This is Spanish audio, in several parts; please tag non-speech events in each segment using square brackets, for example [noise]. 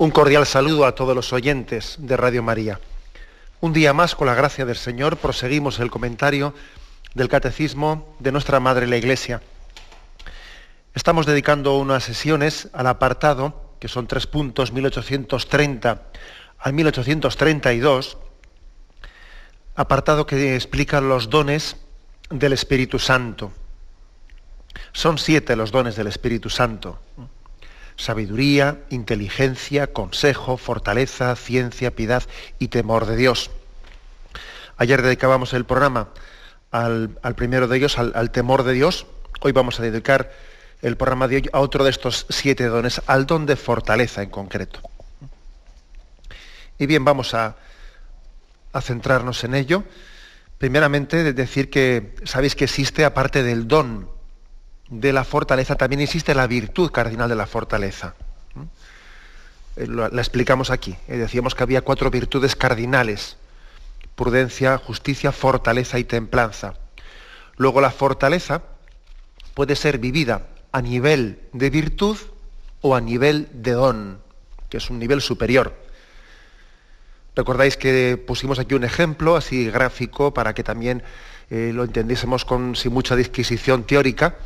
Un cordial saludo a todos los oyentes de Radio María. Un día más, con la gracia del Señor, proseguimos el comentario del Catecismo de nuestra Madre la Iglesia. Estamos dedicando unas sesiones al apartado, que son tres puntos, 1830 al 1832, apartado que explica los dones del Espíritu Santo. Son siete los dones del Espíritu Santo sabiduría, inteligencia, consejo, fortaleza, ciencia, piedad y temor de Dios. Ayer dedicábamos el programa al, primero de ellos, al, temor de Dios. Hoy vamos a dedicar el programa de hoy a otro de estos siete dones, al don de fortaleza en concreto. Y bien, vamos a, a centrarnos en ello. Primeramente, decir que sabéis que existe, aparte del don de la fortaleza también existe la virtud cardinal de la fortaleza. Eh, la, explicamos aquí. Eh, decíamos que había cuatro virtudes cardinales. Prudencia, justicia, fortaleza y templanza. Luego la fortaleza puede ser vivida a nivel de virtud o a nivel de don, que es un nivel superior. Recordáis que pusimos aquí un ejemplo así gráfico para que también eh, lo entendiésemos con, sin mucha disquisición teórica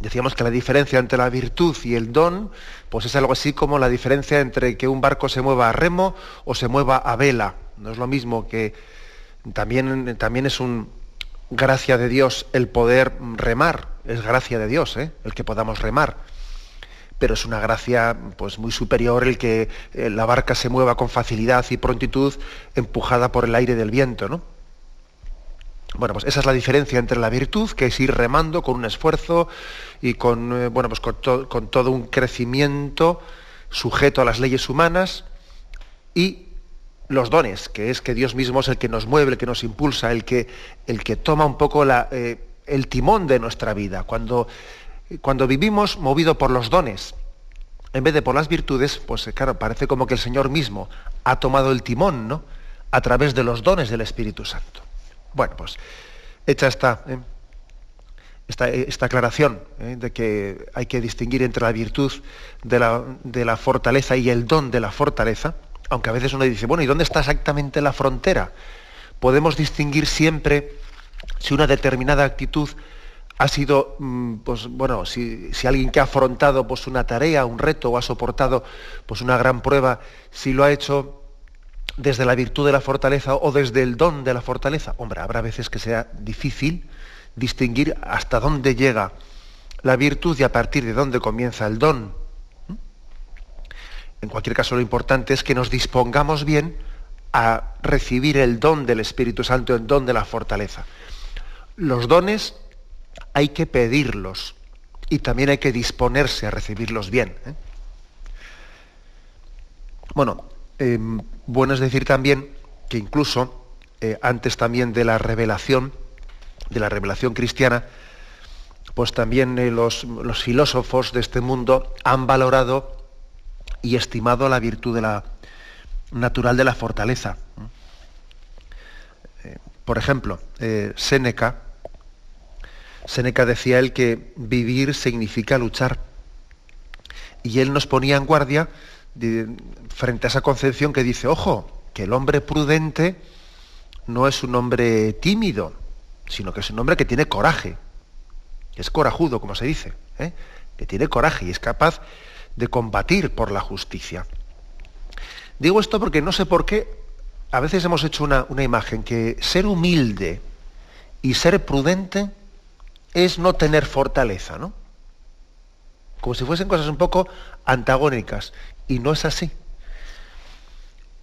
Decíamos que la diferencia entre la virtud y el don, pues es algo así como la diferencia entre que un barco se mueva a remo o se mueva a vela. No es lo mismo que también, también es un gracia de Dios el poder remar, es gracia de Dios ¿eh? el que podamos remar. Pero es una gracia pues, muy superior el que eh, la barca se mueva con facilidad y prontitud empujada por el aire del viento. ¿no? Bueno, pues esa es la diferencia entre la virtud, que es ir remando con un esfuerzo y con, eh, bueno, pues con, todo un crecimiento sujeto a las leyes humanas, y los dones, que es que Dios mismo es el que nos mueve, el que nos impulsa, el que, el que toma un poco eh, el timón de nuestra vida. Cuando, cuando vivimos movido por los dones, en vez de por las virtudes, pues eh, claro, parece como que el Señor mismo ha tomado el timón, ¿no? A través de los dones del Espíritu Santo. Bueno, pues hecha esta, ¿eh? Esta, aclaración ¿eh? de que hay que distinguir entre la virtud de la, de la, fortaleza y el don de la fortaleza, aunque a veces uno dice, bueno, ¿y dónde está exactamente la frontera? Podemos distinguir siempre si una determinada actitud ha sido, mm, pues bueno, si, si, alguien que ha afrontado pues, una tarea, un reto o ha soportado pues, una gran prueba, si lo ha hecho desde la virtud de la fortaleza o desde el don de la fortaleza. Hombre, habrá veces que sea difícil distinguir hasta dónde llega la virtud y a partir de dónde comienza el don. En cualquier caso, lo importante es que nos dispongamos bien a recibir el don del Espíritu Santo, el don de la fortaleza. Los dones hay que pedirlos y también hay que disponerse a recibirlos bien. ¿eh? Bueno, Em, bueno es decir también que incluso eh, antes también de la revelación, de la revelación cristiana, pues también eh, los, filósofos de este mundo han valorado y estimado la virtud de la, natural de la fortaleza. Eh, por ejemplo, Séneca, Séneca decía él que vivir significa luchar. Y él nos ponía en guardia frente a esa concepción que dice, ojo, que el hombre prudente no es un hombre tímido, sino que es un hombre que tiene coraje, es corajudo, como se dice, ¿eh? que tiene coraje y es capaz de combatir por la justicia. Digo esto porque no sé por qué a veces hemos hecho una, una imagen que ser humilde y ser prudente es no tener fortaleza, ¿no? Como si fuesen cosas un poco antagónicas. Y no es así.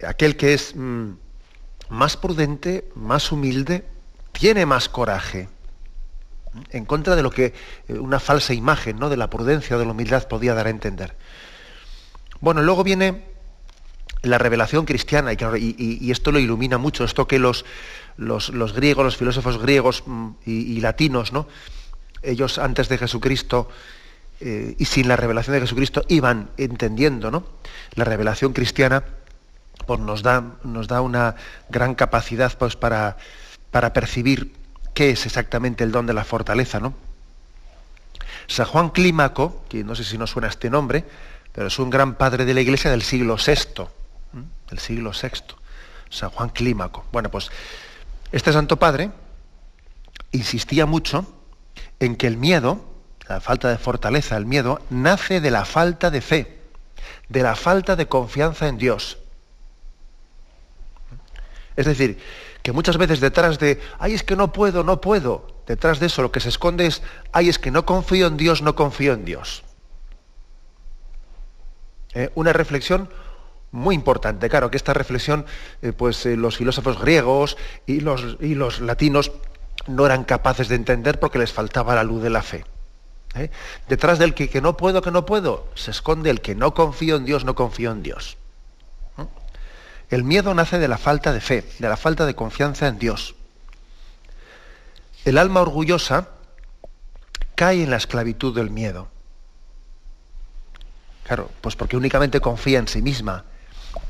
Aquel que es mm, más prudente, más humilde, tiene más coraje. En contra de lo que eh, una falsa imagen ¿no? de la prudencia o de la humildad podía dar a entender. Bueno, luego viene la revelación cristiana, y, esto lo ilumina mucho, esto que los, los, griegos, los filósofos griegos mm, y, latinos, ¿no? ellos antes de Jesucristo eh, y sin la revelación de Jesucristo iban entendiendo, ¿no? La revelación cristiana pues, nos, da, nos da una gran capacidad pues, para, para percibir qué es exactamente el don de la fortaleza, ¿no? San Juan Clímaco, que no sé si nos suena este nombre, pero es un gran padre de la iglesia del siglo VI, del siglo VI, San Juan Clímaco. Bueno, pues este santo padre insistía mucho en que el miedo, la falta de fortaleza, el miedo, nace de la falta de fe, de la falta de confianza en Dios. Es decir, que muchas veces detrás de, ay, es que no puedo, no puedo, detrás de eso lo que se esconde es, ay, es que no confío en Dios, no confío en Dios. Eh, una reflexión muy importante. Claro que esta reflexión, eh, pues eh, los filósofos griegos y los, y los, latinos no eran capaces de entender porque les faltaba la luz de la fe. Detrás del que, que, no puedo, que no puedo, se esconde el que no confío en Dios, no confío en Dios. El miedo nace de la falta de fe, de la falta de confianza en Dios. El alma orgullosa cae en la esclavitud del miedo. Claro, pues porque únicamente confía en sí misma.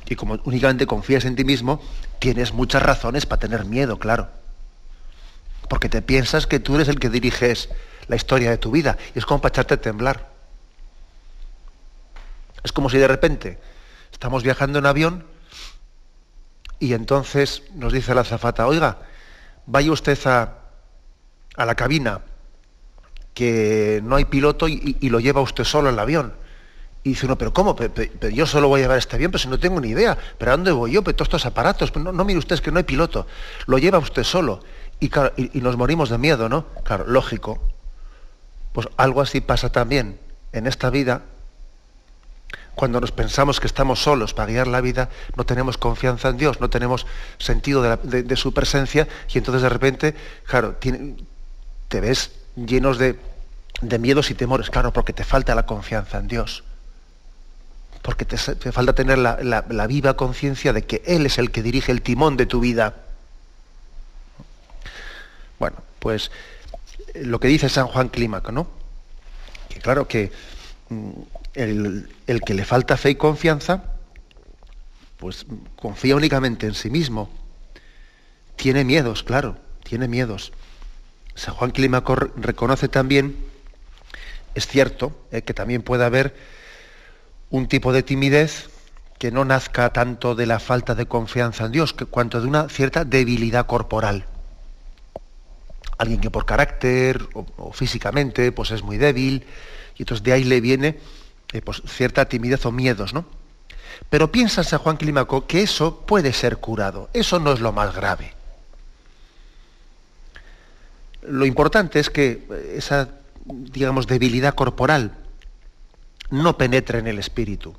Y como únicamente confías en ti mismo, tienes muchas razones para tener miedo, claro. Porque te piensas que tú eres el que diriges la historia de tu vida. Y es como para echarte a temblar. Es como si de repente estamos viajando en avión y entonces nos dice la azafata, oiga, vaya usted a, a la cabina, que no hay piloto y, lo lleva usted solo el avión. Y dice uno, pero ¿cómo? Pero, yo solo voy a llevar este avión, pero si no tengo ni idea. ¿Pero a dónde voy yo? Pero todos estos aparatos. No, no mire usted, es que no hay piloto. Lo lleva usted solo. Y, y, nos morimos de miedo, ¿no? Claro, lógico. Pues algo así pasa también en esta vida. Cuando nos pensamos que estamos solos para guiar la vida, no tenemos confianza en Dios, no tenemos sentido de, su presencia y entonces de repente, claro, te ves llenos de, miedos y temores, claro, porque te falta la confianza en Dios porque te, falta tener la, viva conciencia de que Él es el que dirige el timón de tu vida. Bueno, pues eh, lo que dice San Juan Clímaco, ¿no? Que claro que el, el, que le falta fe y confianza, pues confía únicamente en sí mismo. Tiene miedos, claro, tiene miedos. San Juan Clímaco reconoce también, es cierto, eh, que también puede haber un tipo de timidez que no nazca tanto de la falta de confianza en Dios, que cuanto de una cierta debilidad corporal. Alguien que por carácter o, físicamente pues es muy débil, y entonces de ahí le viene eh, pues, cierta timidez o miedos, ¿no? Pero piensa San Juan Clímaco que eso puede ser curado, eso no es lo más grave. Lo importante es que esa, digamos, debilidad corporal no penetre en el espíritu.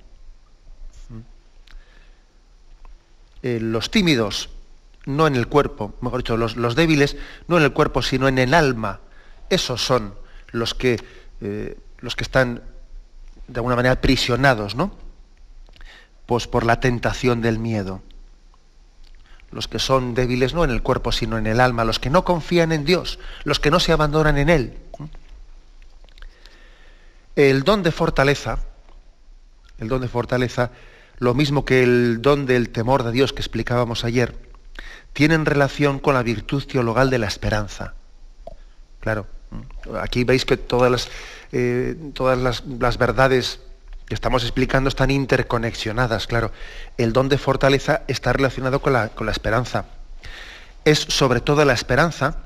Eh, los tímidos, no en el cuerpo, mejor dicho, los, débiles, no en el cuerpo, sino en el alma, esos son los que, eh, los que están de alguna manera prisionados, ¿no? Pues por la tentación del miedo. Los que son débiles no en el cuerpo, sino en el alma, los que no confían en Dios, los que no se abandonan en Él. El don de fortaleza, el don de fortaleza, lo mismo que el don del temor de Dios que explicábamos ayer, tienen relación con la virtud teologal de la esperanza. Claro, aquí veis que todas las, eh, todas las, verdades que estamos explicando están interconexionadas, claro. El don de fortaleza está relacionado con la, con la esperanza. Es sobre todo la esperanza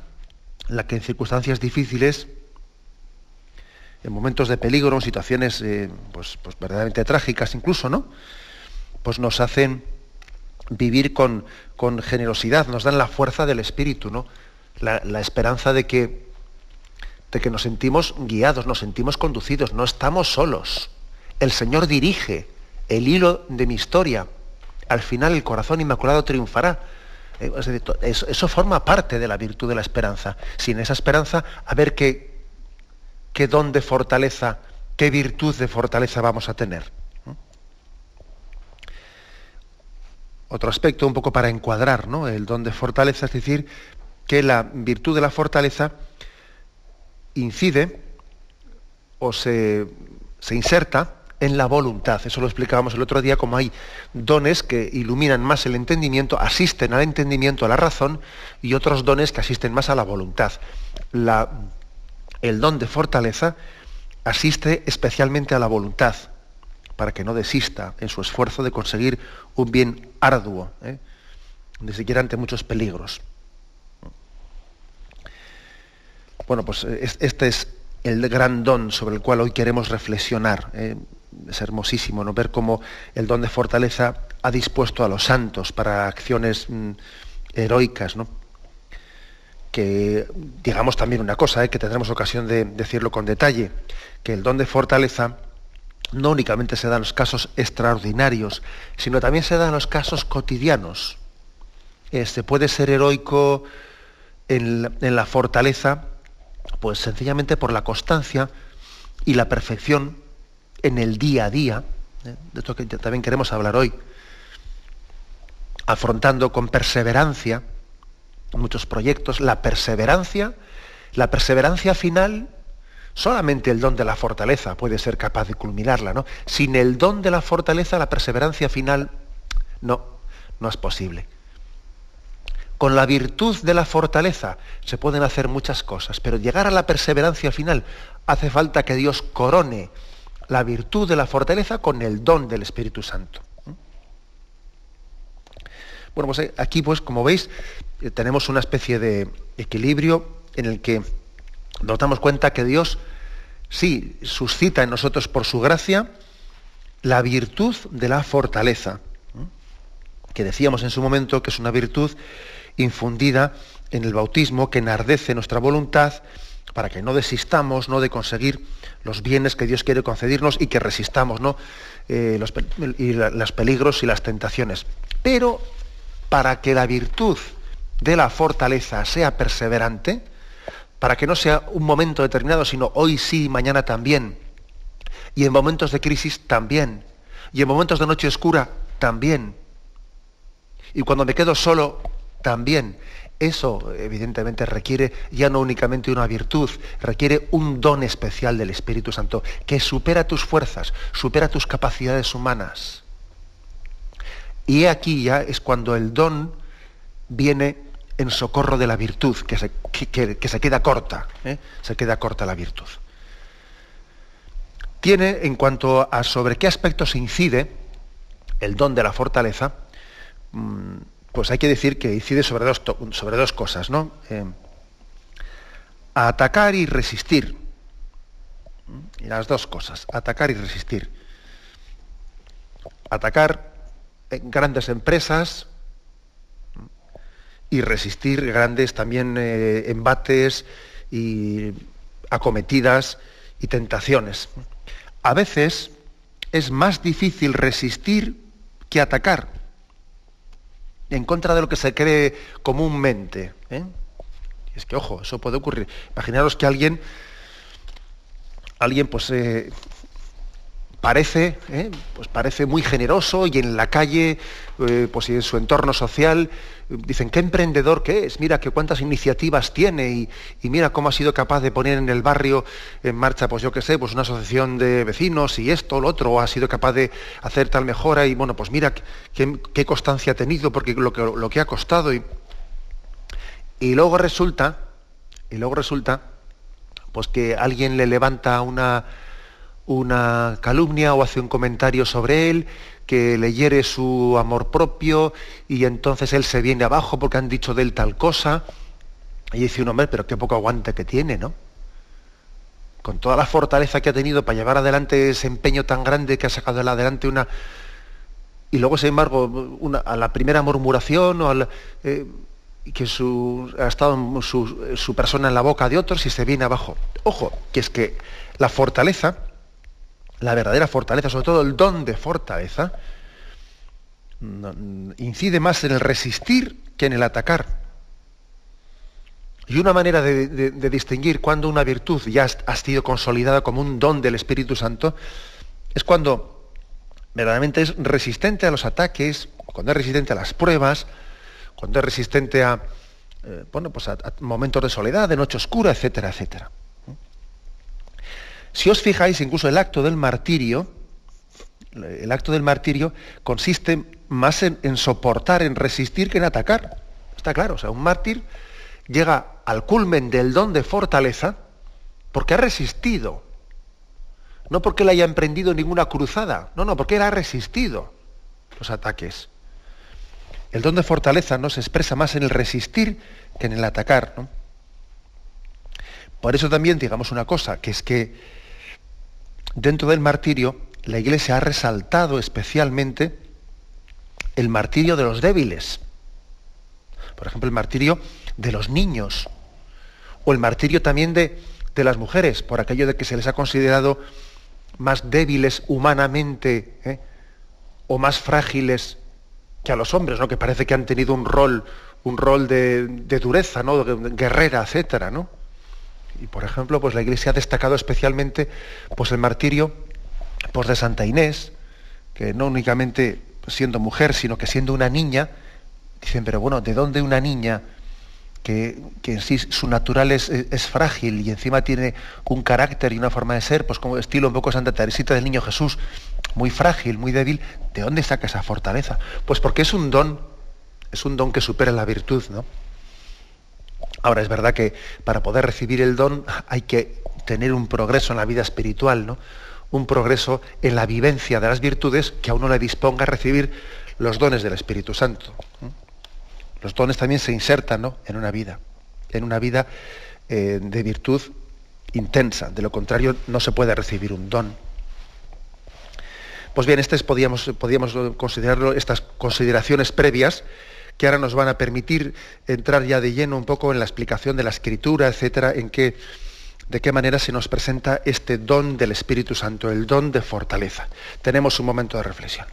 la que en circunstancias difíciles en momentos de peligro, en situaciones eh, pues, pues, verdaderamente trágicas incluso, ¿no? Pues nos hacen vivir con, con generosidad, nos dan la fuerza del espíritu, ¿no? La, esperanza de que, de que nos sentimos guiados, nos sentimos conducidos, no estamos solos. El Señor dirige el hilo de mi historia. Al final el corazón inmaculado triunfará. Eh, eso, forma parte de la virtud de la esperanza. Sin esa esperanza, a ver qué, qué don de fortaleza, qué virtud de fortaleza vamos a tener. otro aspecto un poco para encuadrar ¿no? el don de fortaleza, es decir, que la virtud de la fortaleza incide o se, se inserta en la voluntad. Eso lo explicábamos el otro día, como hay dones que iluminan más el entendimiento, asisten al entendimiento, a la razón, y otros dones que asisten más a la voluntad. El don de fortaleza asiste especialmente a la voluntad, para que no desista en su esfuerzo de conseguir un bien arduo, ¿eh? ni siquiera ante muchos peligros. Bueno, pues eh, este es el gran don sobre el cual hoy queremos reflexionar. ¿eh? es hermosísimo ¿no? ver cómo el don de fortaleza ha dispuesto a los santos para acciones mm, heroicas, ¿no? que digamos también una cosa, ¿eh? que tendremos ocasión de decirlo con detalle, que el don de fortaleza no únicamente se da en los casos extraordinarios, sino también se da en los casos cotidianos. Este puede ser heroico en la fortaleza, pues sencillamente por la constancia y la perfección en el día a día, ¿eh? de esto que también queremos hablar hoy, afrontando con perseverancia muchos proyectos, la perseverancia, la perseverancia final, solamente el don de la fortaleza puede ser capaz de culminarla, ¿no? Sin el don de la fortaleza, la perseverancia final no, no es posible. Con la virtud de la fortaleza se pueden hacer muchas cosas, pero llegar a la perseverancia final hace falta que Dios corone la virtud de la fortaleza con el don del Espíritu Santo. Bueno, pues eh, aquí, pues, como veis, eh, tenemos una especie de equilibrio en el que nos damos cuenta que Dios sí suscita en nosotros por su gracia la virtud de la fortaleza, que decíamos en su momento que es una virtud infundida en el bautismo, que enardece nuestra voluntad, para que no desistamos ¿no? de conseguir los bienes que Dios quiere concedernos y que resistamos ¿no? Eh, los, los peligros y las tentaciones. Pero para que la virtud de la fortaleza sea perseverante, para que no sea un momento determinado, sino hoy sí, mañana también, y en momentos de crisis también, y en momentos de noche oscura también, y cuando me quedo solo también, eso evidentemente requiere ya no únicamente una virtud, requiere un don especial del Espíritu Santo que supera tus fuerzas, supera tus capacidades humanas. Y aquí ya es cuando el don viene en socorro de la virtud, que se, se queda corta, ¿eh? se queda corta la virtud. Tiene, en cuanto a sobre qué aspectos incide el don de la fortaleza, mm, pues hay que decir que incide sobre dos, sobre dos cosas, ¿no? Eh, atacar y resistir. Y las dos cosas, atacar y resistir. Atacar grandes empresas y resistir grandes también eh, embates y acometidas y tentaciones. A veces es más difícil resistir que atacar en contra de lo que se cree comúnmente. ¿eh? Es que, ojo, eso puede ocurrir. Imaginaros que alguien, alguien pues, eh, parece, ¿eh? pues parece muy generoso y en la calle, pues y en su entorno social, dicen, qué emprendedor que es, mira que cuántas iniciativas tiene y, mira cómo ha sido capaz de poner en el barrio en marcha, pues yo qué sé, pues una asociación de vecinos y esto, lo otro, o ha sido capaz de hacer tal mejora y bueno, pues mira qué, constancia ha tenido, porque lo que, lo que ha costado. Y, y luego resulta, y luego resulta, pues que alguien le levanta una, una calumnia o hace un comentario sobre él que le hiere su amor propio y entonces él se viene abajo porque han dicho de él tal cosa. Y dice un hombre, pero qué poco aguante que tiene, ¿no? Con toda la fortaleza que ha tenido para llevar adelante ese empeño tan grande que ha sacado adelante una... Y luego, sin embargo, a la primera murmuración o al, eh, que su, ha estado su persona en la boca de otros y se viene abajo. Ojo, que es que la fortaleza la verdadera fortaleza, sobre todo el don de fortaleza, incide más en el resistir que en el atacar. Y una manera de, distinguir cuando una virtud ya ha sido consolidada como un don del Espíritu Santo es cuando verdaderamente es resistente a los ataques cuando es resistente a las pruebas, cuando es resistente a, eh, bueno, pues a, momentos de soledad, de noche oscura, etcétera, etcétera. Si os fijáis, incluso el acto del martirio, el acto del martirio consiste más en, soportar, en resistir que en atacar. Está claro, o sea, un mártir llega al culmen del don de fortaleza porque ha resistido. No porque él haya emprendido ninguna cruzada, no, no, porque él ha resistido los ataques. El don de fortaleza no se expresa más en el resistir que en el atacar. Por eso también digamos una cosa, que es que dentro del martirio la Iglesia ha resaltado especialmente el martirio de los débiles. Por ejemplo, el martirio de los niños. O el martirio también de, de las mujeres, por aquello de que se les ha considerado más débiles humanamente ¿eh? o más frágiles que a los hombres, ¿no? que parece que han tenido un rol, un rol de, dureza, ¿no? guerrera, etcétera, ¿no? Y por ejemplo, pues la Iglesia ha destacado especialmente pues, el martirio pues, de Santa Inés, que no únicamente siendo mujer, sino que siendo una niña, dicen, pero bueno, ¿de dónde una niña que, en sí su natural es, es, frágil y encima tiene un carácter y una forma de ser, pues como estilo un poco Santa Teresita del Niño Jesús, muy frágil, muy débil, ¿de dónde saca esa fortaleza? Pues porque es un don, es un don que supera la virtud, ¿no? Ahora es verdad que para poder recibir el don hay que tener un progreso en la vida espiritual, ¿no? Un progreso en la vivencia de las virtudes que a uno le disponga a recibir los dones del Espíritu Santo. Los dones también se insertan en una vida, en una vida eh, de virtud intensa. De lo contrario, no se puede recibir un don. Pues bien, estas podíamos, podíamos considerarlo, estas consideraciones previas que ahora nos van a permitir entrar ya de lleno un poco en la explicación de la escritura, etcétera, en qué, de qué manera se nos presenta este don del Espíritu Santo, el don de fortaleza. Tenemos un momento de reflexión.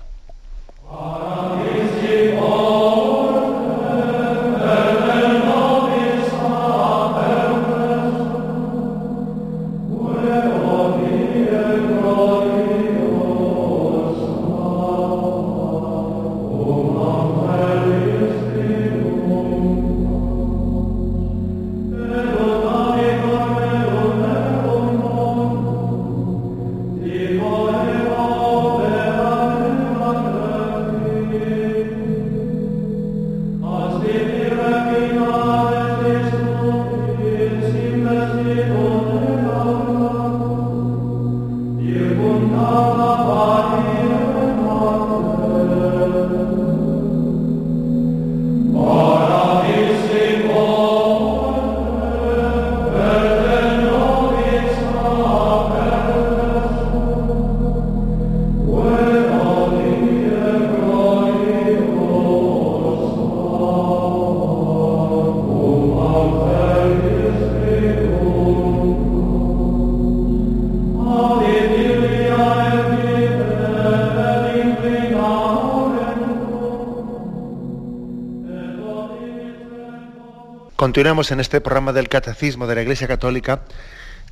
Continuamos en este programa del Catecismo de la Iglesia Católica.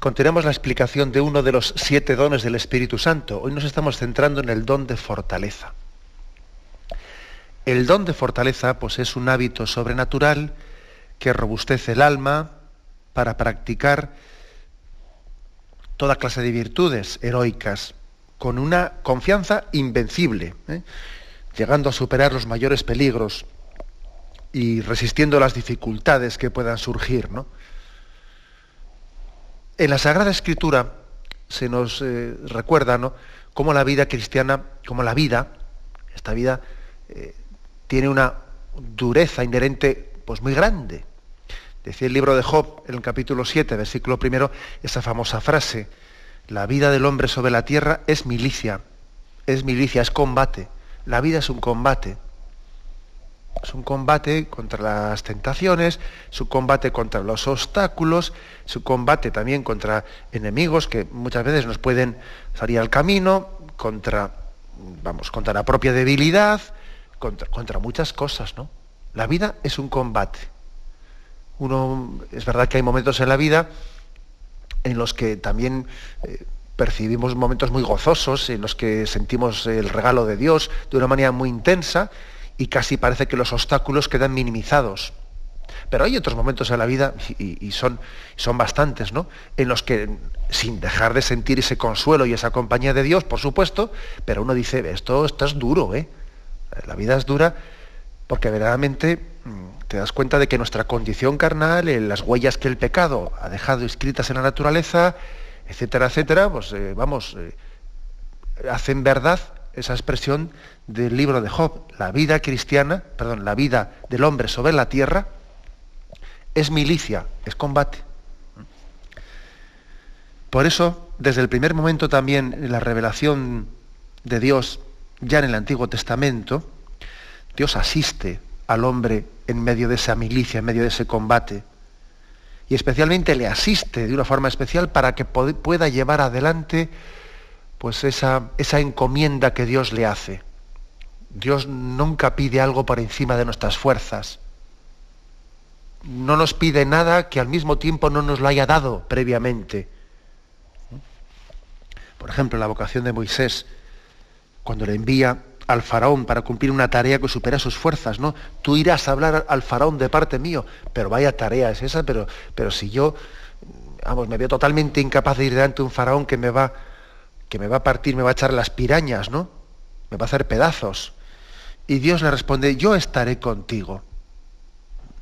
Continuamos la explicación de uno de los siete dones del Espíritu Santo. Hoy nos estamos centrando en el don de fortaleza. El don de fortaleza pues, es un hábito sobrenatural que robustece el alma para practicar toda clase de virtudes heroicas con una confianza invencible, ¿eh? llegando a superar los mayores peligros y resistiendo las dificultades que puedan surgir. ¿no? En la Sagrada Escritura se nos eh, recuerda ¿no? cómo la vida cristiana, como la vida, esta vida, eh, tiene una dureza inherente pues, muy grande. Decía el libro de Job, en el capítulo 7, versículo primero, esa famosa frase, la vida del hombre sobre la tierra es milicia, es milicia, es combate. La vida es un combate. Es un combate contra las tentaciones, es un combate contra los obstáculos, es un combate también contra enemigos que muchas veces nos pueden salir al camino, contra, vamos, contra la propia debilidad, contra, contra muchas cosas, ¿no? La vida es un combate. Uno, es verdad que hay momentos en la vida en los que también eh, percibimos momentos muy gozosos, en los que sentimos el regalo de Dios de una manera muy intensa, y casi parece que los obstáculos quedan minimizados. Pero hay otros momentos en la vida, y, son, son bastantes, ¿no? En los que, sin dejar de sentir ese consuelo y esa compañía de Dios, por supuesto, pero uno dice, esto, esto es duro, ¿eh? La vida es dura porque verdaderamente mm, te das cuenta de que nuestra condición carnal, las huellas que el pecado ha dejado escritas en la naturaleza, etcétera, etcétera, pues eh, vamos, eh, hacen verdad esa expresión del libro de Job. La vida cristiana, perdón, la vida del hombre sobre la tierra es milicia, es combate. Por eso, desde el primer momento también la revelación de Dios, ya en el Antiguo Testamento, Dios asiste al hombre en medio de esa milicia, en medio de ese combate. Y especialmente le asiste de una forma especial para que pueda llevar adelante pues esa, esa encomienda que Dios le hace. Dios nunca pide algo por encima de nuestras fuerzas no nos pide nada que al mismo tiempo no nos lo haya dado previamente. Por ejemplo, la vocación de Moisés, cuando le envía al faraón para cumplir una tarea que supera sus fuerzas, ¿no? Tú irás a hablar al faraón de parte mío, pero vaya tarea es esa, pero, pero si yo, vamos, me veo totalmente incapaz de ir delante de un faraón que me va, que me va a partir, me va a echar las pirañas, ¿no? Me va a hacer pedazos. Y Dios le responde, yo estaré contigo.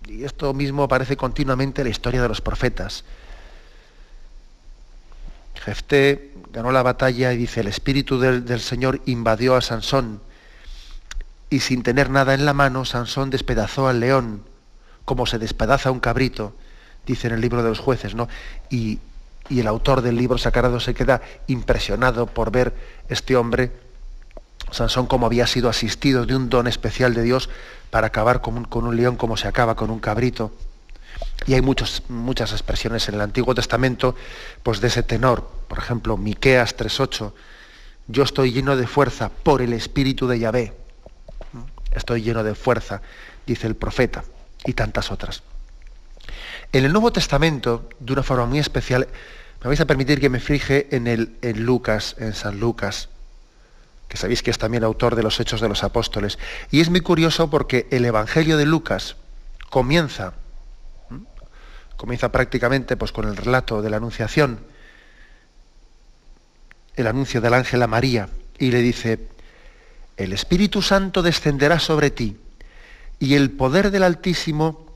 Y esto mismo aparece continuamente en la historia de los profetas. Jefté ganó la batalla y dice, el espíritu del, Señor invadió a Sansón y sin tener nada en la mano, Sansón despedazó al león como se despedaza un cabrito, dice en el libro de los jueces, ¿no? Y, el autor del libro Sacarado se queda impresionado por ver este hombre, Sansón, como había sido asistido de un don especial de Dios para acabar con un, león como se acaba con un cabrito. Y hay muchos, muchas expresiones en el Antiguo Testamento pues, de ese tenor. Por ejemplo, Miqueas 3.8. Yo estoy lleno de fuerza por el espíritu de Yahvé. Estoy lleno de fuerza, dice el profeta, y tantas otras. En el Nuevo Testamento, de una forma muy especial, me vais a permitir que me fije en, el, en Lucas, en San Lucas que sabéis que es también autor de los Hechos de los Apóstoles. Y es muy curioso porque el Evangelio de Lucas comienza, comienza prácticamente pues, con el relato de la Anunciación, el anuncio del ángel a María, y le dice, el Espíritu Santo descenderá sobre ti, y el poder del Altísimo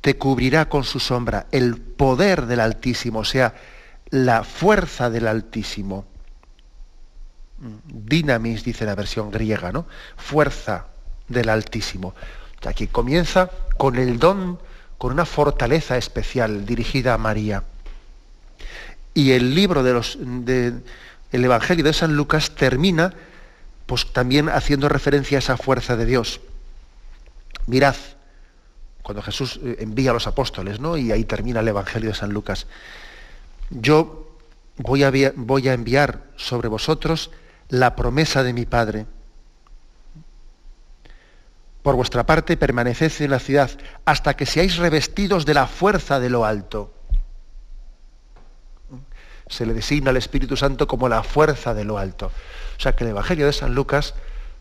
te cubrirá con su sombra. El poder del Altísimo, o sea, la fuerza del Altísimo Dinamis, dice la versión griega, ¿no? Fuerza del Altísimo. Aquí comienza con el don, con una fortaleza especial dirigida a María. Y el libro de los, el Evangelio de San Lucas termina pues también haciendo referencia a esa fuerza de Dios. Mirad, cuando Jesús eh, envía a los apóstoles, ¿no? Y ahí termina el Evangelio de San Lucas. Yo voy a, voy a enviar sobre vosotros la promesa de mi Padre. Por vuestra parte, permaneced en la ciudad hasta que seáis revestidos de la fuerza de lo alto. Se le designa al Espíritu Santo como la fuerza de lo alto. O sea que el Evangelio de San Lucas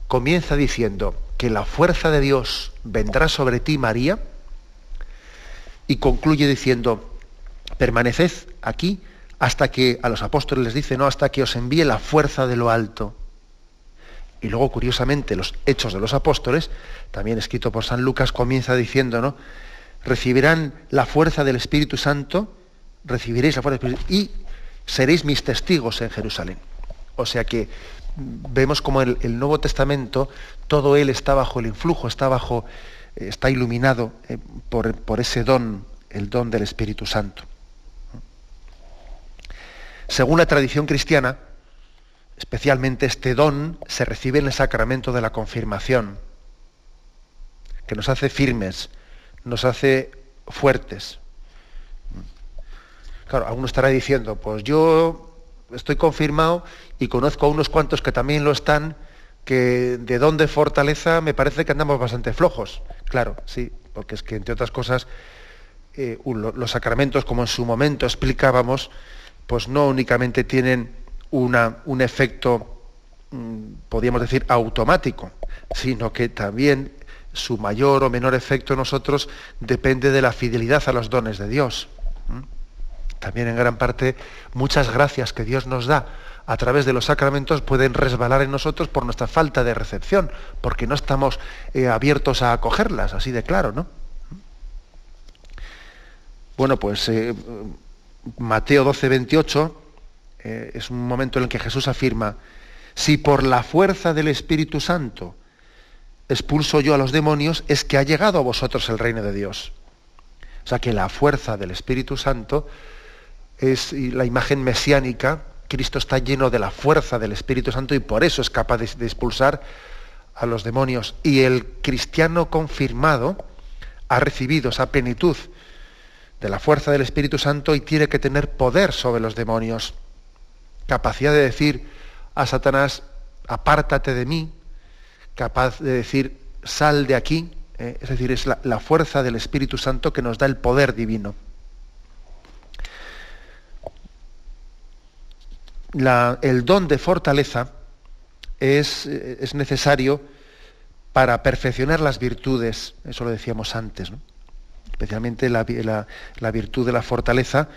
comienza diciendo que la fuerza de Dios vendrá sobre ti, María, y concluye diciendo, permaneced aquí hasta que a los apóstoles les dice, no, hasta que os envíe la fuerza de lo alto. Y luego, curiosamente, los Hechos de los Apóstoles, también escrito por San Lucas, comienza diciendo, ¿no? Recibirán la fuerza del Espíritu Santo, recibiréis la fuerza del Espíritu y seréis mis testigos en Jerusalén. O sea que vemos como el, el Nuevo Testamento, todo él está bajo el influjo, está bajo, está iluminado eh, por, por ese don, el don del Espíritu Santo. Según la tradición cristiana, especialmente este don se recibe en el sacramento de la confirmación, que nos hace firmes, nos hace fuertes. Claro, alguno estará diciendo, pues yo estoy confirmado y conozco a unos cuantos que también lo están, que de don de fortaleza me parece que andamos bastante flojos. Claro, sí, porque es que entre otras cosas eh, los sacramentos, como en su momento explicábamos, pues no únicamente tienen un efecto, mm, podríamos decir, automático, sino que también su mayor o menor efecto en nosotros depende de la fidelidad a los dones de Dios. También en gran parte muchas gracias que Dios nos da a través de los sacramentos pueden resbalar en nosotros por nuestra falta de recepción, porque no estamos eh, abiertos a acogerlas, así de claro, ¿no? Bueno, pues eh, Mateo 12, 28 eh, es un momento en el que Jesús afirma, si por la fuerza del Espíritu Santo expulso yo a los demonios, es que ha llegado a vosotros el reino de Dios. O sea que la fuerza del Espíritu Santo es la imagen mesiánica Cristo está lleno de la fuerza del Espíritu Santo y por eso es capaz de, expulsar a los demonios. Y el cristiano confirmado ha recibido esa plenitud de la fuerza del Espíritu Santo y tiene que tener poder sobre los demonios. Capacidad de decir a Satanás, apártate de mí, capaz de decir, sal de aquí. ¿eh? es decir, es la fuerza del Espíritu Santo que nos da el poder divino. el don de fortaleza es, es, necesario para perfeccionar las virtudes, eso lo decíamos antes, especialmente la, virtud de la fortaleza,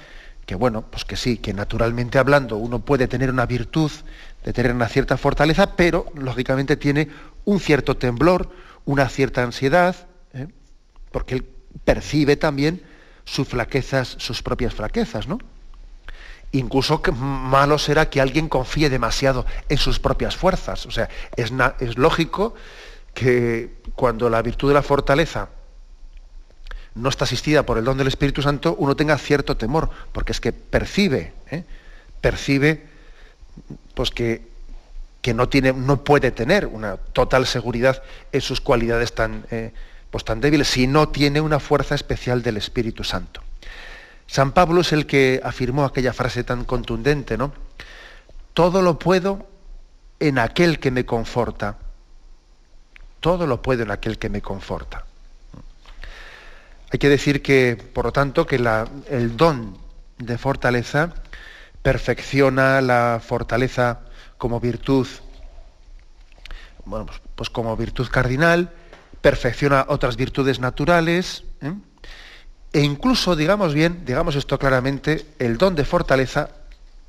que bueno, pues que sí, que naturalmente hablando uno puede tener una virtud de tener una cierta fortaleza, pero lógicamente tiene un cierto temblor, una cierta ansiedad, ¿eh? porque él percibe también sus flaquezas, sus propias flaquezas, ¿no? Incluso que malo será que alguien confíe demasiado en sus propias fuerzas. O sea, es, es lógico que cuando la virtud de la fortaleza no está asistida por el don del Espíritu Santo, uno tenga cierto temor, porque es que percibe, ¿eh? percibe pues que, que, no, tiene, no puede tener una total seguridad en sus cualidades tan, eh, pues tan débiles, si no tiene una fuerza especial del Espíritu Santo. San Pablo es el que afirmó aquella frase tan contundente, ¿no? Todo lo puedo en aquel que me conforta. Todo lo puedo en aquel que me conforta. Hay que decir que, por lo tanto, que el don de fortaleza perfecciona la fortaleza como virtud, bueno, pues, pues como virtud cardinal, perfecciona otras virtudes naturales, ¿eh? E incluso, digamos bien, digamos esto claramente, el don de fortaleza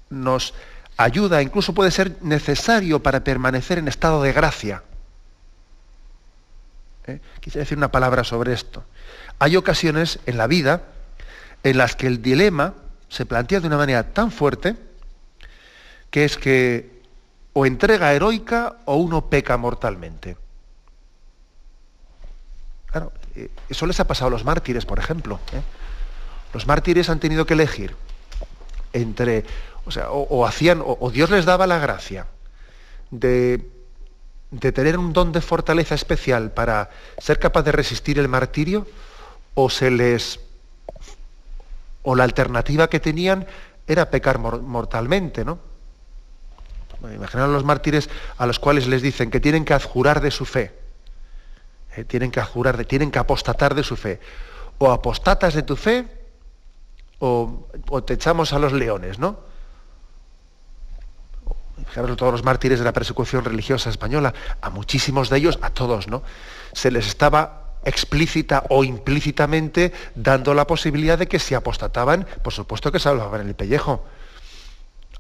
nos ayuda, incluso puede ser necesario para permanecer en estado de gracia. ¿Eh? Quisiera decir una palabra sobre esto. Hay ocasiones en la vida en las que el dilema se plantea de una manera tan fuerte que es que o entrega heroica o uno peca mortalmente. Claro, eh, eso les ha pasado a los mártires, por ejemplo. ¿eh? Los mártires han tenido que elegir entre, o sea, o, hacían, o, Dios les daba la gracia de, de tener un don de fortaleza especial para ser capaz de resistir el martirio, o se les, o la alternativa que tenían era pecar mortalmente, ¿no? Imaginaos los mártires a los cuales les dicen que tienen que adjurar de su fe eh, tienen que jurar, tienen que apostatar de su fe. O apostatas de tu fe o, te echamos a los leones, ¿no? Fijaros todos los mártires de la persecución religiosa española, a muchísimos de ellos, a todos, ¿no? Se les estaba explícita o implícitamente dando la posibilidad de que si apostataban, por supuesto que salvaban el pellejo.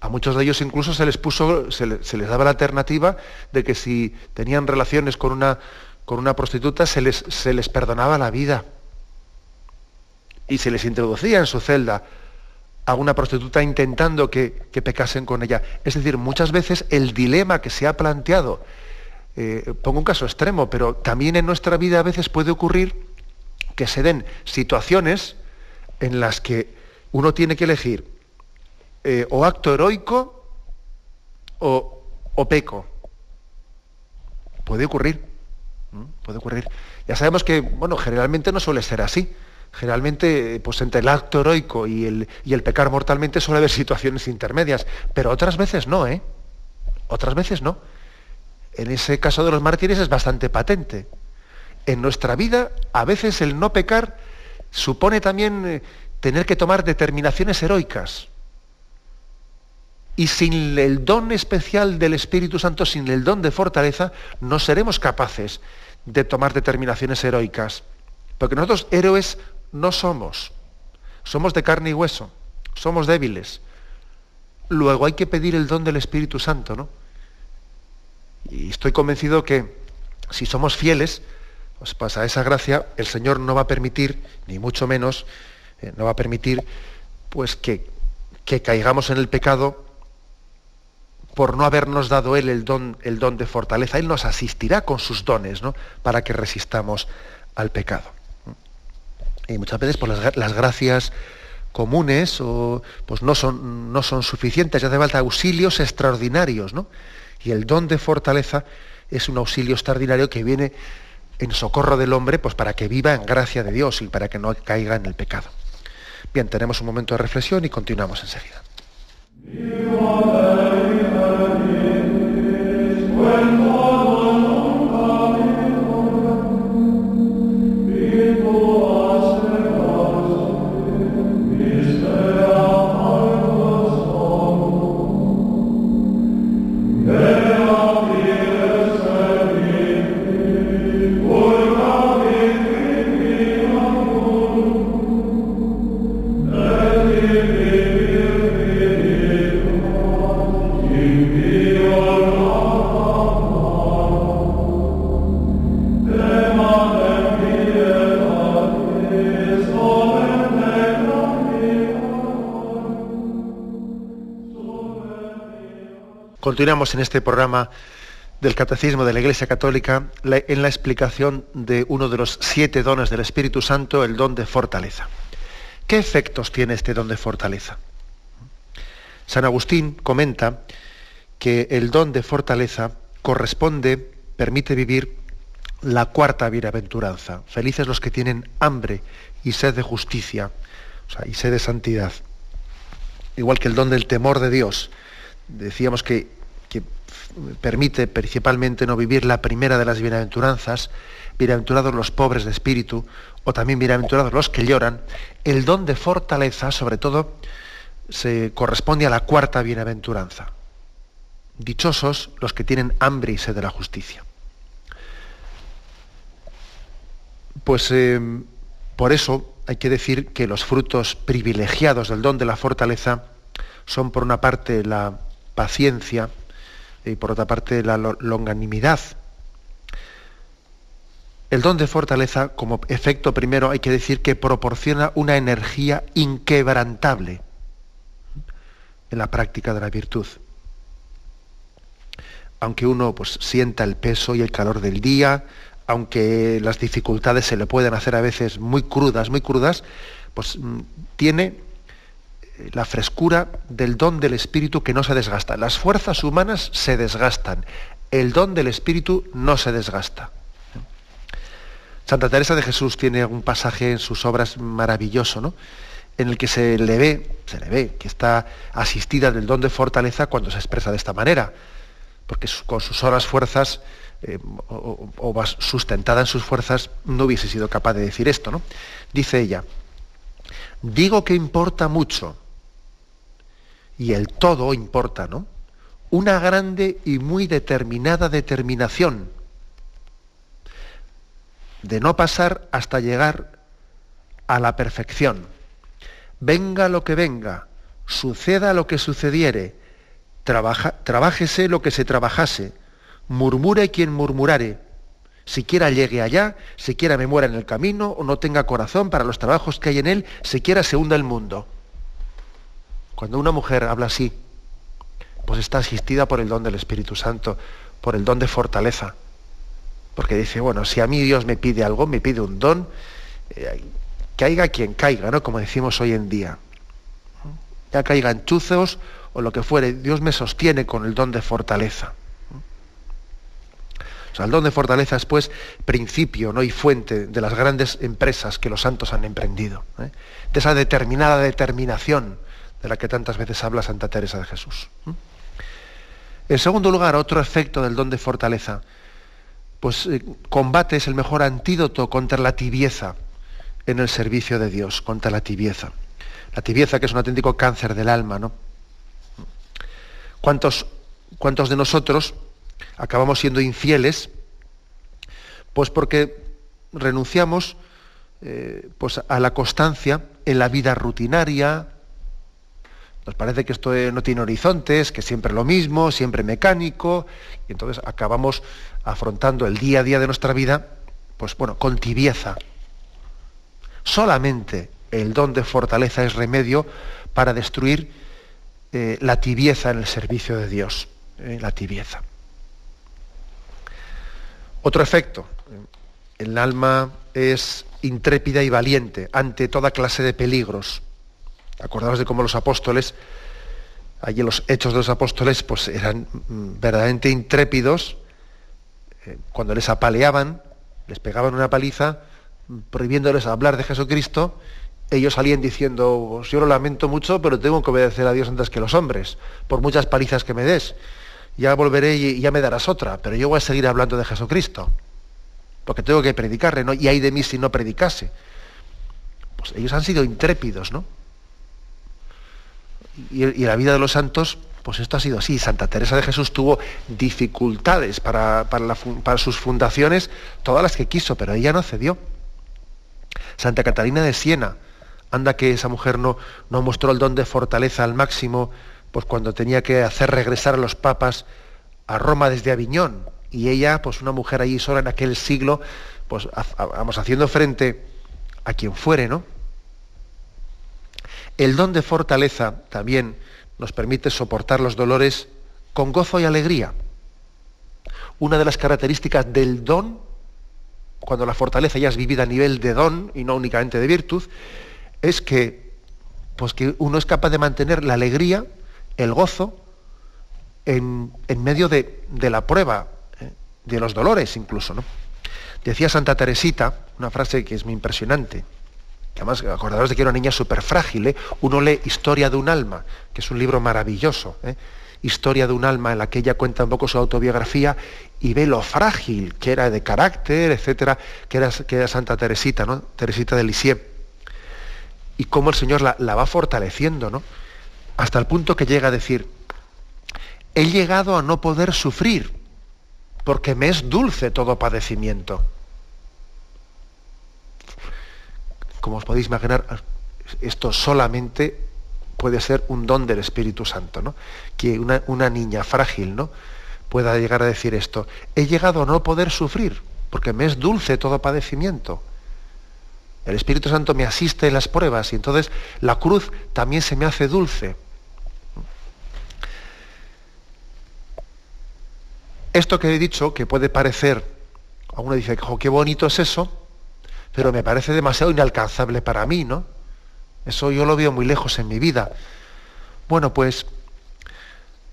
A muchos de ellos incluso se les puso, se les daba la alternativa de que si tenían relaciones con una con una prostituta se les, se les perdonaba la vida y se les introducía en su celda a una prostituta intentando que, pecasen con ella. Es decir, muchas veces el dilema que se ha planteado, eh, pongo un caso extremo, pero también en nuestra vida a veces puede ocurrir que se den situaciones en las que uno tiene que elegir eh, o acto heroico o, peco. Puede ocurrir. Puede ocurrir. Ya sabemos que, bueno, generalmente no suele ser así. Generalmente, pues entre el acto heroico y el, y el pecar mortalmente suele haber [laughs] situaciones intermedias, pero otras veces no, ¿eh? Otras veces no. En ese caso de los mártires es bastante patente. En nuestra vida, a veces el no pecar supone también eh, tener que tomar determinaciones heroicas. Y sin el don especial del Espíritu Santo, sin el don de fortaleza, no seremos capaces de tomar determinaciones heroicas. Porque nosotros héroes no somos. Somos de carne y hueso. Somos débiles. Luego hay que pedir el don del Espíritu Santo, ¿no? Y estoy convencido que si somos fieles, pues pasa esa gracia, el Señor no va a permitir, ni mucho menos, eh, no va a permitir, pues que, que caigamos en el pecado por no habernos dado Él el don, el don de fortaleza. Él nos asistirá con sus dones, ¿no? Para que resistamos al pecado. Y muchas veces pues, las, gracias comunes o, pues, no, son, no son suficientes, hace falta auxilios extraordinarios, ¿no? Y el don de fortaleza es un auxilio extraordinario que viene en socorro del hombre pues, para que viva en gracia de Dios y para que no caiga en el pecado. Bien, tenemos un momento de reflexión y continuamos enseguida. Continuamos en este programa del Catecismo de la Iglesia Católica en la explicación de uno de los siete dones del Espíritu Santo, el don de fortaleza. ¿Qué efectos tiene este don de fortaleza? San Agustín comenta que el don de fortaleza corresponde, permite vivir la cuarta bienaventuranza. Felices los que tienen hambre y sed de justicia y sed de santidad. Igual que el don del temor de Dios. Decíamos que permite principalmente no vivir la primera de las bienaventuranzas, bienaventurados los pobres de espíritu, o también bienaventurados los que lloran, el don de fortaleza, sobre todo, se corresponde a la cuarta bienaventuranza. Dichosos los que tienen hambre y sed de la justicia. Pues eh, por eso hay que decir que los frutos privilegiados del don de la fortaleza son por una parte la paciencia, y por otra parte la longanimidad. El don de fortaleza, como efecto primero, hay que decir que proporciona una energía inquebrantable en la práctica de la virtud. Aunque uno pues, sienta el peso y el calor del día, aunque las dificultades se le pueden hacer a veces muy crudas, muy crudas, pues mm, tiene la frescura del don del Espíritu que no se desgasta. Las fuerzas humanas se desgastan, el don del Espíritu no se desgasta. Santa Teresa de Jesús tiene un pasaje en sus obras maravilloso, ¿no? en el que se le ve, se le ve que está asistida del don de fortaleza cuando se expresa de esta manera, porque con sus horas fuerzas eh, o, o, sustentada en sus fuerzas no hubiese sido capaz de decir esto, ¿no? Dice ella, digo que importa mucho y el todo importa, ¿no? Una grande y muy determinada determinación de no pasar hasta llegar a la perfección. Venga lo que venga, suceda lo que sucediere, trabaja, trabájese lo que se trabajase, murmure quien murmurare, siquiera llegue allá, siquiera me muera en el camino o no tenga corazón para los trabajos que hay en él, siquiera se hunda el mundo. Cuando una mujer habla así, pues está asistida por el don del Espíritu Santo, por el don de fortaleza. Porque dice, bueno, si a mí Dios me pide algo, me pide un don, eh, caiga quien caiga, ¿no? Como decimos hoy en día. Ya caiga en chuzos o lo que fuere, Dios me sostiene con el don de fortaleza. O sea, el don de fortaleza es pues principio ¿no? y fuente de las grandes empresas que los santos han emprendido. ¿eh? De esa determinada determinación de la que tantas veces habla Santa Teresa de Jesús. En segundo lugar, otro efecto del don de fortaleza, pues eh, combate es el mejor antídoto contra la tibieza en el servicio de Dios, contra la tibieza. La tibieza que es un auténtico cáncer del alma, ¿no? ¿Cuántos, cuántos de nosotros acabamos siendo infieles Pues porque renunciamos eh, pues a la constancia en la vida rutinaria. Nos parece que esto no tiene horizontes, que siempre lo mismo, siempre mecánico, y entonces acabamos afrontando el día a día de nuestra vida, pues bueno, con tibieza. Solamente el don de fortaleza es remedio para destruir eh, la tibieza en el servicio de Dios, eh, la tibieza. Otro efecto, el alma es intrépida y valiente ante toda clase de peligros. Acordaos de cómo los apóstoles, allí los hechos de los apóstoles, pues eran mm, verdaderamente intrépidos eh, cuando les apaleaban, les pegaban una paliza, prohibiéndoles hablar de Jesucristo, ellos salían diciendo, pues yo lo lamento mucho, pero tengo que obedecer a Dios antes que los hombres, por muchas palizas que me des. Ya volveré y ya me darás otra, pero yo voy a seguir hablando de Jesucristo, porque tengo que predicarle, ¿no? Y hay de mí si no predicase. Pues ellos han sido intrépidos, ¿no? Y, la vida de los santos, pues esto ha sido así. Santa Teresa de Jesús tuvo dificultades para, para sus fundaciones, todas las que quiso, pero ella no cedió. Santa Catalina de Siena, anda que esa mujer no, no mostró el don de fortaleza al máximo, pues cuando tenía que hacer regresar a los papas a Roma desde Aviñón. Y ella, pues una mujer allí sola en aquel siglo, pues vamos haciendo frente a quien fuere, ¿no? El don de fortaleza también nos permite soportar los dolores con gozo y alegría. Una de las características del don, cuando la fortaleza ya es vivida a nivel de don y no únicamente de virtud, es que, pues que uno es capaz de mantener la alegría, el gozo, en, medio de, la prueba, ¿eh? de los dolores incluso. ¿no? Decía Santa Teresita, una frase que es muy impresionante, que además acordaros de que era una niña súper frágil, uno lee Historia de un alma, que es un libro maravilloso, ¿eh? Historia de un alma en la que ella cuenta un poco su autobiografía y ve lo frágil que era de carácter, etcétera, que era, Santa Teresita, ¿no? Teresita de Lisieux y cómo el Señor la, va fortaleciendo, ¿no? Hasta el punto que llega a decir, he llegado a no poder sufrir, porque me es dulce todo padecimiento. Como os podéis imaginar, esto solamente puede ser un don del Espíritu Santo, ¿no? Que una, niña frágil, ¿no? pueda llegar a decir esto. He llegado a no poder sufrir, porque me es dulce todo padecimiento. El Espíritu Santo me asiste en las pruebas y entonces la cruz también se me hace dulce. Esto que he dicho, que puede parecer, a uno dice, qué bonito es eso, pero me parece demasiado inalcanzable para mí, ¿no? Eso yo lo veo muy lejos en mi vida. Bueno, pues,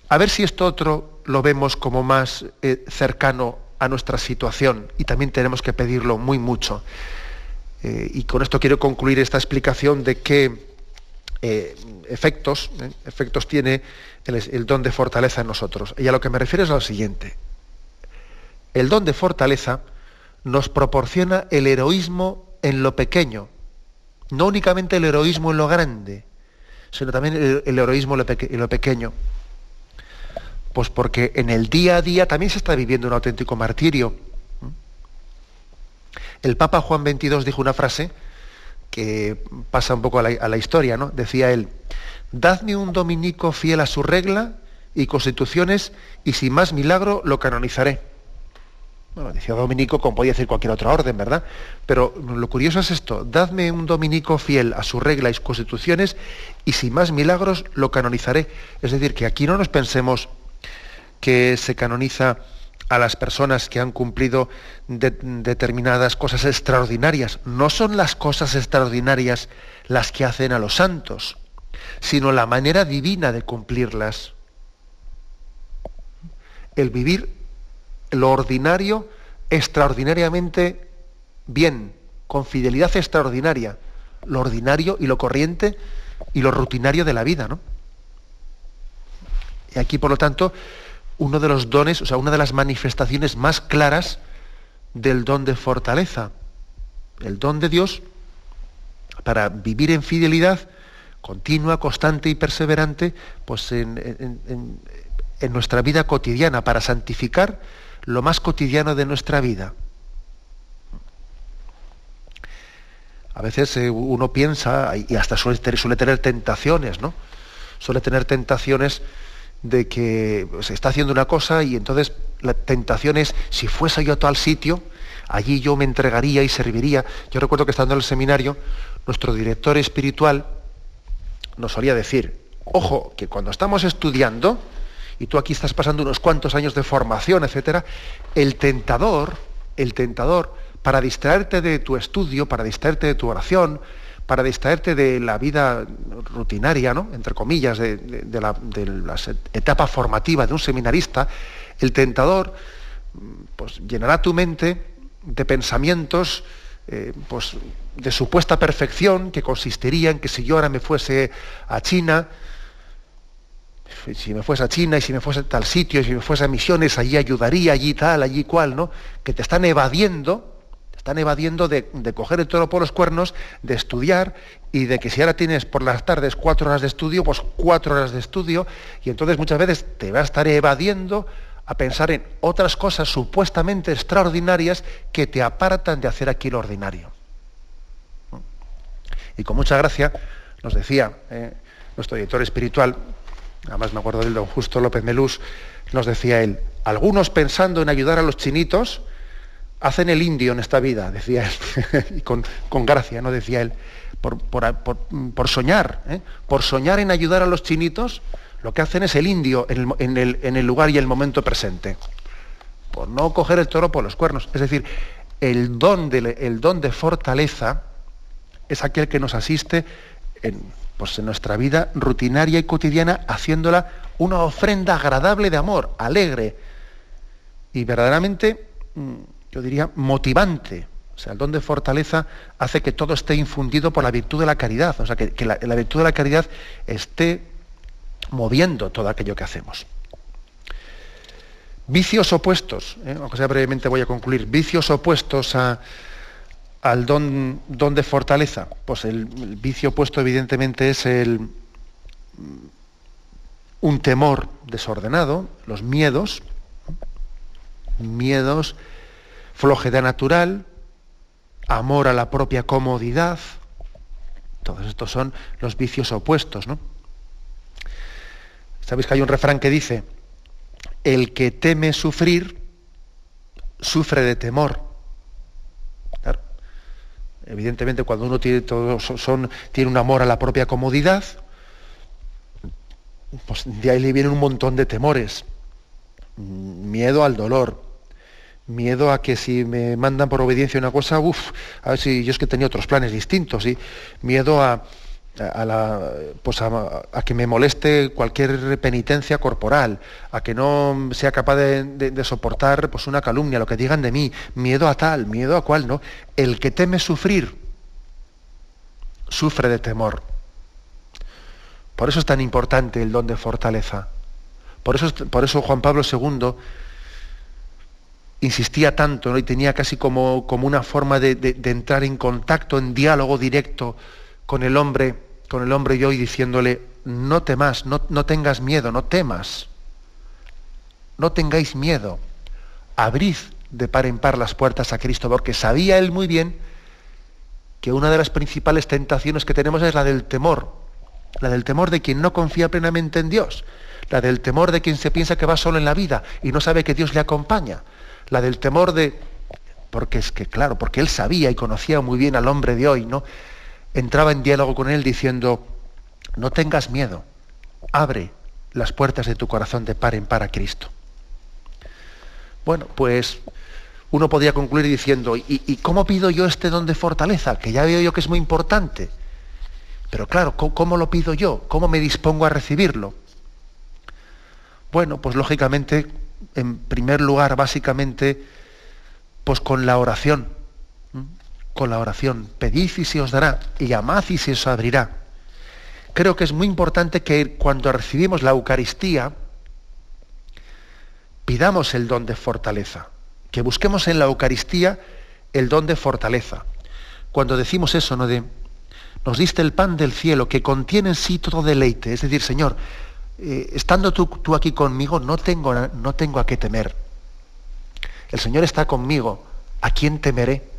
a ver si esto otro lo vemos como más eh, cercano a nuestra situación y también tenemos que pedirlo muy mucho. Eh, y con esto quiero concluir esta explicación de qué eh, efectos, efectos tiene el, don de fortaleza en nosotros. Y a lo que me refiero es a lo siguiente. El don de fortaleza nos proporciona el heroísmo en lo pequeño, no únicamente el heroísmo en lo grande, sino también el, heroísmo en lo pequeño. Pues porque en el día a día también se está viviendo un auténtico martirio el Papa Juan XXII dijo una frase que pasa un poco a la, historia, ¿no? Decía él, dadme un dominico fiel a su regla y constituciones y sin más milagro lo canonizaré. Bueno, decía dominico como podía decir cualquier otra orden, ¿verdad? Pero lo curioso es esto, dadme un dominico fiel a su regla y constituciones y sin más milagros lo canonizaré. Es decir, que aquí no nos pensemos que se canoniza a las personas que han cumplido determinadas cosas extraordinarias. No son las cosas extraordinarias las que hacen a los santos, sino la manera divina de cumplirlas. El vivir lo ordinario extraordinariamente bien, con fidelidad extraordinaria, lo ordinario y lo corriente y lo rutinario de la vida, ¿no? Y aquí, por lo tanto, uno de los dones, o sea, una de las manifestaciones más claras del don de fortaleza. El don de Dios para vivir en fidelidad continua, constante y perseverante, pues en, en nuestra vida cotidiana, para santificar lo más cotidiano de nuestra vida. A veces eh, uno piensa, y hasta suele, suele, tener tentaciones, ¿no? Suele tener tentaciones de que se está haciendo una cosa y entonces la tentación es, si fuese yo a tal sitio, allí yo me entregaría y serviría. Yo recuerdo que estando en el seminario, nuestro director espiritual nos solía decir, ojo, que cuando estamos estudiando, y tú aquí estás pasando unos cuantos años de formación, etcétera, el tentador, el tentador, para distraerte de tu estudio, para distraerte de tu oración, para distraerte de la vida rutinaria, ¿no? entre comillas, de, la, etapa formativa de un seminarista, el tentador pues, llenará tu mente de pensamientos eh, pues, de supuesta perfección que consistiría en que si yo ahora me fuese a China, si me fuese a China y si me fuese a tal sitio y si me fuese a misiones, allí ayudaría, allí tal, allí cual, ¿no? Que te están evadiendo, te están evadiendo de, coger el toro por los cuernos, de estudiar y de que si ahora tienes por las tardes cuatro horas de estudio, pues cuatro horas de estudio y entonces muchas veces te va a estar evadiendo a pensar en otras cosas supuestamente extraordinarias que te apartan de hacer aquí lo ordinario. Y con mucha gracia nos decía eh, nuestro director espiritual, además me acuerdo del don Justo López Melús, nos decía él, algunos pensando en ayudar a los chinitos, hacen el indio en esta vida, decía él, [laughs] y con, gracia, ¿no? Decía él, por, soñar, ¿eh? por soñar en ayudar a los chinitos, lo que hacen es el indio en el, lugar y el momento presente, por no coger el toro por los cuernos. Es decir, el don de, el don de fortaleza es aquel que nos asiste en, pues en nuestra vida rutinaria y cotidiana, haciéndola una ofrenda agradable de amor, alegre y verdaderamente, mm, yo diría, motivante. O sea, el don de fortaleza hace que todo esté infundido por la virtud de la caridad, o sea, que, la, virtud de la caridad esté moviendo todo aquello que hacemos. Vicios opuestos, ¿eh? aunque sea brevemente voy a concluir, vicios opuestos a, al don, don, de fortaleza? Pues el, vicio opuesto evidentemente es el, un temor desordenado, los miedos, miedos, flojedad natural, amor a la propia comodidad. Todos estos son los vicios opuestos, ¿no? Sabéis que hay un refrán que dice, el que teme sufrir, sufre de temor. Evidentemente, cuando uno tiene, son, tiene un amor a la propia comodidad, pues de ahí le vienen un montón de temores. Miedo al dolor, miedo a que si me mandan por obediencia una cosa, uff, a ver si yo es que tenía otros planes distintos, ¿sí? miedo a, a, la, pues que me moleste cualquier penitencia corporal, a que no sea capaz de, soportar pues, una calumnia, lo que digan de mí, miedo a tal, miedo a cual, ¿no? El que teme sufrir, sufre de temor. Por eso es tan importante el don de fortaleza. Por eso, por eso Juan Pablo II insistía tanto ¿no? y tenía casi como, como una forma de entrar en contacto, en diálogo directo con el hombre, con el hombre y hoy diciéndole, no temas, no, no tengas miedo, no temas, no tengáis miedo, abrid de par en par las puertas a Cristo, porque sabía él muy bien que una de las principales tentaciones que tenemos es la del temor, la del temor de quien no confía plenamente en Dios, la del temor de quien se piensa que va solo en la vida y no sabe que Dios le acompaña, la del temor de, porque es que claro, porque él sabía y conocía muy bien al hombre de hoy, ¿no? Entraba en diálogo con él diciendo, no tengas miedo, abre las puertas de tu corazón de par en par a Cristo. Bueno, pues uno podría concluir diciendo, ¿y, cómo pido yo este don de fortaleza? Que ya veo yo que es muy importante. Pero claro, ¿cómo, lo pido yo? ¿Cómo me dispongo a recibirlo? Bueno, pues lógicamente, en primer lugar, básicamente, pues con la oración con la oración. Pedid y se os dará, llamad y se os abrirá. Creo que es muy importante que cuando recibimos la Eucaristía, pidamos el don de fortaleza, que busquemos en la Eucaristía el don de fortaleza. Cuando decimos eso, ¿no? De, nos diste el pan del cielo que contiene en sí todo deleite, es decir, Señor, eh, estando tú, tú, aquí conmigo, no tengo, no tengo a qué temer. El Señor está conmigo, ¿a quién temeré?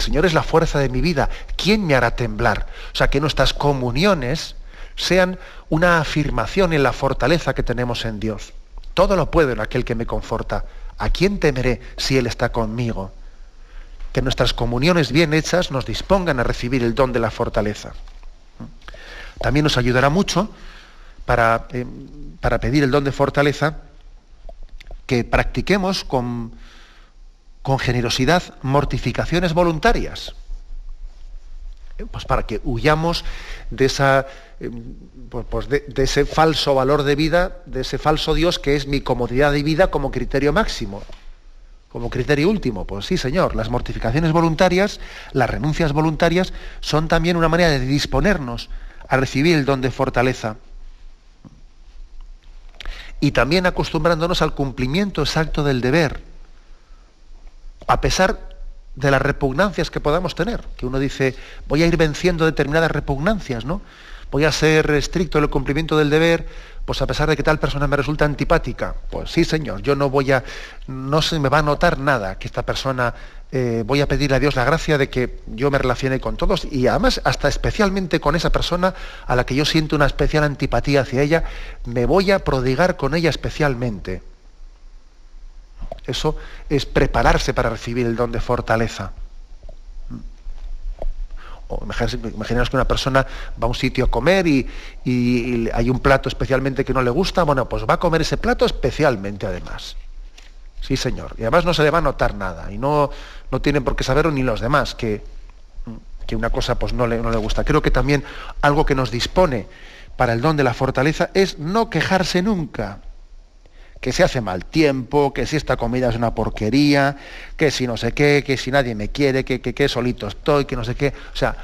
El Señor es la fuerza de mi vida. ¿Quién me hará temblar? O sea, que nuestras comuniones sean una afirmación en la fortaleza que tenemos en Dios. Todo lo puedo en aquel que me conforta. ¿A quién temeré si Él está conmigo? Que nuestras comuniones bien hechas nos dispongan a recibir el don de la fortaleza. También nos ayudará mucho para, eh, para pedir el don de fortaleza que practiquemos con, con generosidad mortificaciones voluntarias. Eh, pues para que huyamos de, esa, eh, pues, pues de, ese falso valor de vida, de ese falso Dios que es mi comodidad de vida como criterio máximo, como criterio último. Pues sí, Señor, las mortificaciones voluntarias, las renuncias voluntarias, son también una manera de disponernos a recibir el don de fortaleza. Y también acostumbrándonos al cumplimiento exacto del deber, a pesar de las repugnancias que podamos tener, que uno dice, voy a ir venciendo determinadas repugnancias, ¿no? Voy a ser estricto en el cumplimiento del deber, pues a pesar de que tal persona me resulta antipática, pues sí, señor, yo no voy a, no se me va a notar nada que esta persona, eh, voy a pedirle a Dios la gracia de que yo me relacione con todos y además hasta especialmente con esa persona a la que yo siento una especial antipatía hacia ella, me voy a prodigar con ella especialmente. Eso es prepararse para recibir el don de fortaleza. O imaginaos que una persona va a un sitio a comer y, hay un plato especialmente que no le gusta, bueno, pues va a comer ese plato especialmente además. Sí, señor. Y además no se le va a notar nada. Y no, no tienen por qué saberlo ni los demás que, que una cosa pues no le, no le gusta. Creo que también algo que nos dispone para el don de la fortaleza es no quejarse nunca que se hace mal tiempo, que si esta comida es una porquería, que si no sé qué, que si nadie me quiere, que, que, solito estoy, que no sé qué. O sea,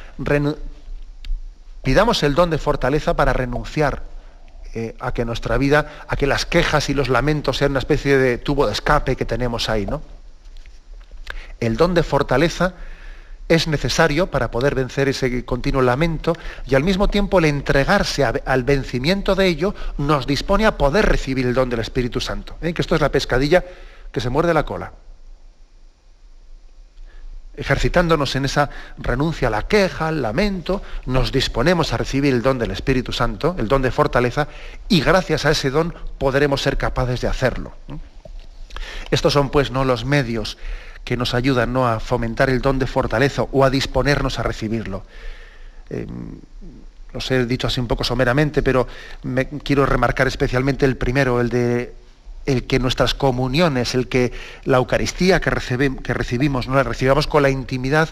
pidamos el don de fortaleza para renunciar eh, a que nuestra vida, a que las quejas y los lamentos sean una especie de tubo de escape que tenemos ahí, ¿no? El don de fortaleza es necesario para poder vencer ese continuo lamento y al mismo tiempo el entregarse al vencimiento de ello nos dispone a poder recibir el don del Espíritu Santo. ¿eh? Que esto es la pescadilla que se muerde la cola. Ejercitándonos en esa renuncia a la queja, al lamento, nos disponemos a recibir el don del Espíritu Santo, el don de fortaleza, y gracias a ese don podremos ser capaces de hacerlo. Estos son pues no los medios que nos ayudan ¿no? a fomentar el don de fortaleza o a disponernos a recibirlo. Eh, los he dicho así un poco someramente, pero me, quiero remarcar especialmente el primero, el de el que nuestras comuniones, el que la Eucaristía que, que recibimos, no la recibamos con la intimidad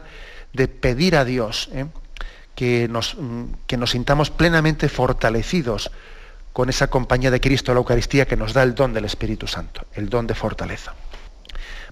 de pedir a Dios ¿eh? que, nos, que nos sintamos plenamente fortalecidos con esa compañía de Cristo, la Eucaristía, que nos da el don del Espíritu Santo, el don de fortaleza.